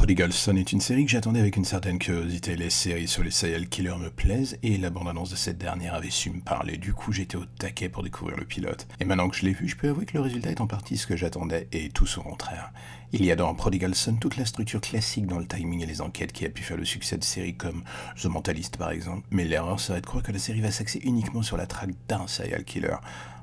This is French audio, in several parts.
Prodigal Son est une série que j'attendais avec une certaine curiosité. Les séries sur les serial killers me plaisent et la bande-annonce de cette dernière avait su me parler. Du coup, j'étais au taquet pour découvrir le pilote. Et maintenant que je l'ai vu, je peux avouer que le résultat est en partie ce que j'attendais et tout son contraire. Il y a dans Prodigal Son toute la structure classique dans le timing et les enquêtes qui a pu faire le succès de séries comme The Mentalist par exemple. Mais l'erreur serait de croire que la série va s'axer uniquement sur la traque d'un serial killer.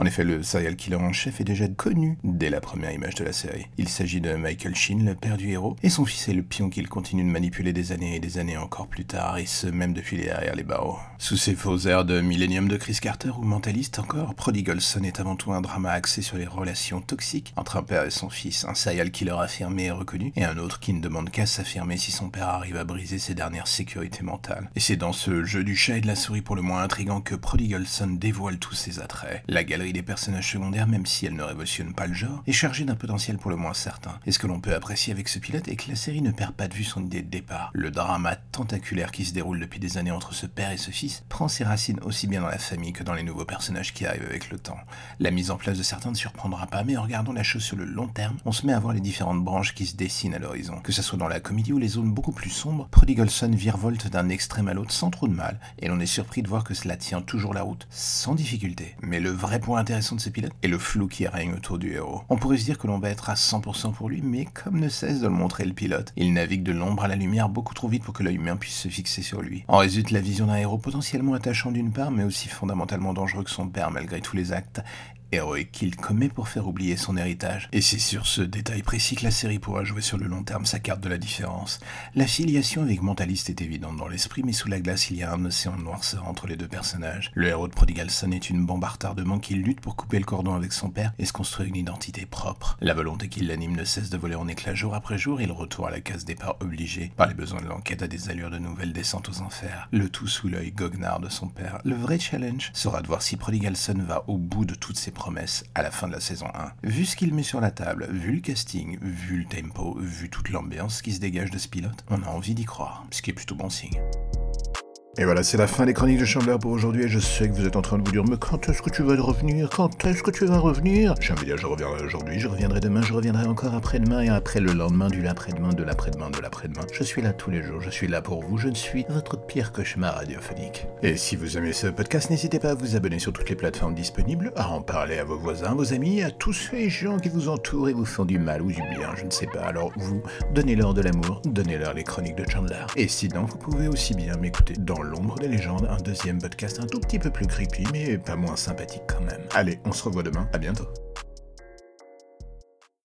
En effet, le serial killer en chef est déjà connu dès la première image de la série. Il s'agit de Michael Sheen, le père du héros, et son fils est le pion qu'il continue de manipuler des années et des années encore plus tard, et ce même depuis derrière les barreaux. Sous ses faux airs de Millennium de Chris Carter ou mentaliste encore, Prodigal Son est avant tout un drama axé sur les relations toxiques entre un père et son fils, un serial killer affirmé et reconnu, et un autre qui ne demande qu'à s'affirmer si son père arrive à briser ses dernières sécurités mentales. Et c'est dans ce jeu du chat et de la souris pour le moins intrigant que Prodigal Son dévoile tous ses attraits. La galerie des personnages secondaires, même si elle ne révolutionne pas le genre, est chargée d'un potentiel pour le moins certain. Et ce que l'on peut apprécier avec ce pilote est que la série ne perd pas de vue son idée de départ. Le drama tentaculaire qui se déroule depuis des années entre ce père et ce fils prend ses racines aussi bien dans la famille que dans les nouveaux personnages qui arrivent avec le temps. La mise en place de certains ne surprendra pas, mais en regardant la chose sur le long terme, on se met à voir les différentes branches qui se dessinent à l'horizon. Que ce soit dans la comédie ou les zones beaucoup plus sombres, Prodigal Son virevolte d'un extrême à l'autre sans trop de mal, et l'on est surpris de voir que cela tient toujours la route, sans difficulté. Mais le vrai point intéressant de ce pilote est le flou qui règne autour du héros. On pourrait se dire que l'on va être à 100% pour lui, mais comme ne cesse de le montrer le pilote, il navigue de l'ombre à la lumière beaucoup trop vite pour que l'œil humain puisse se fixer sur lui. En résulte la vision d'un héros potentiellement attachant d'une part, mais aussi fondamentalement dangereux que son père malgré tous les actes héroïque qu'il commet pour faire oublier son héritage. Et c'est sur ce détail précis que la série pourra jouer sur le long terme sa carte de la différence. La filiation avec Mentaliste est évidente dans l'esprit, mais sous la glace il y a un océan de noirceur entre les deux personnages. Le héros de Prodigal Son est une bombe à retardement qui lutte pour couper le cordon avec son père et se construire une identité propre. La volonté qui l'anime ne cesse de voler en éclats jour après jour et le retour à la case départ obligé par les besoins de l'enquête à des allures de nouvelles descentes aux enfers. Le tout sous l'œil goguenard de son père. Le vrai challenge sera de voir si Prodigal Son va au bout de toutes ses promesse à la fin de la saison 1. Vu ce qu'il met sur la table, vu le casting, vu le tempo, vu toute l'ambiance qui se dégage de ce pilote, on a envie d'y croire, ce qui est plutôt bon signe. Et voilà, c'est la fin des chroniques de Chandler pour aujourd'hui. Et je sais que vous êtes en train de vous dire, mais quand est-ce que tu vas revenir? Quand est-ce que tu vas revenir? J'ai envie de dire, je reviendrai aujourd'hui, je reviendrai demain, je reviendrai encore après-demain et après le lendemain, du l'après-demain, de l'après-demain, de l'après-demain. Je suis là tous les jours, je suis là pour vous, je ne suis votre pire cauchemar radiophonique. Et si vous aimez ce podcast, n'hésitez pas à vous abonner sur toutes les plateformes disponibles, à en parler à vos voisins, vos amis, à tous ces gens qui vous entourent et vous font du mal ou du bien, je ne sais pas. Alors vous, donnez-leur de l'amour, donnez-leur les chroniques de Chandler. Et sinon, vous pouvez aussi bien m'écouter l'ombre des légendes un deuxième podcast un tout petit peu plus creepy, mais pas moins sympathique quand même. Allez, on se revoit demain, à bientôt.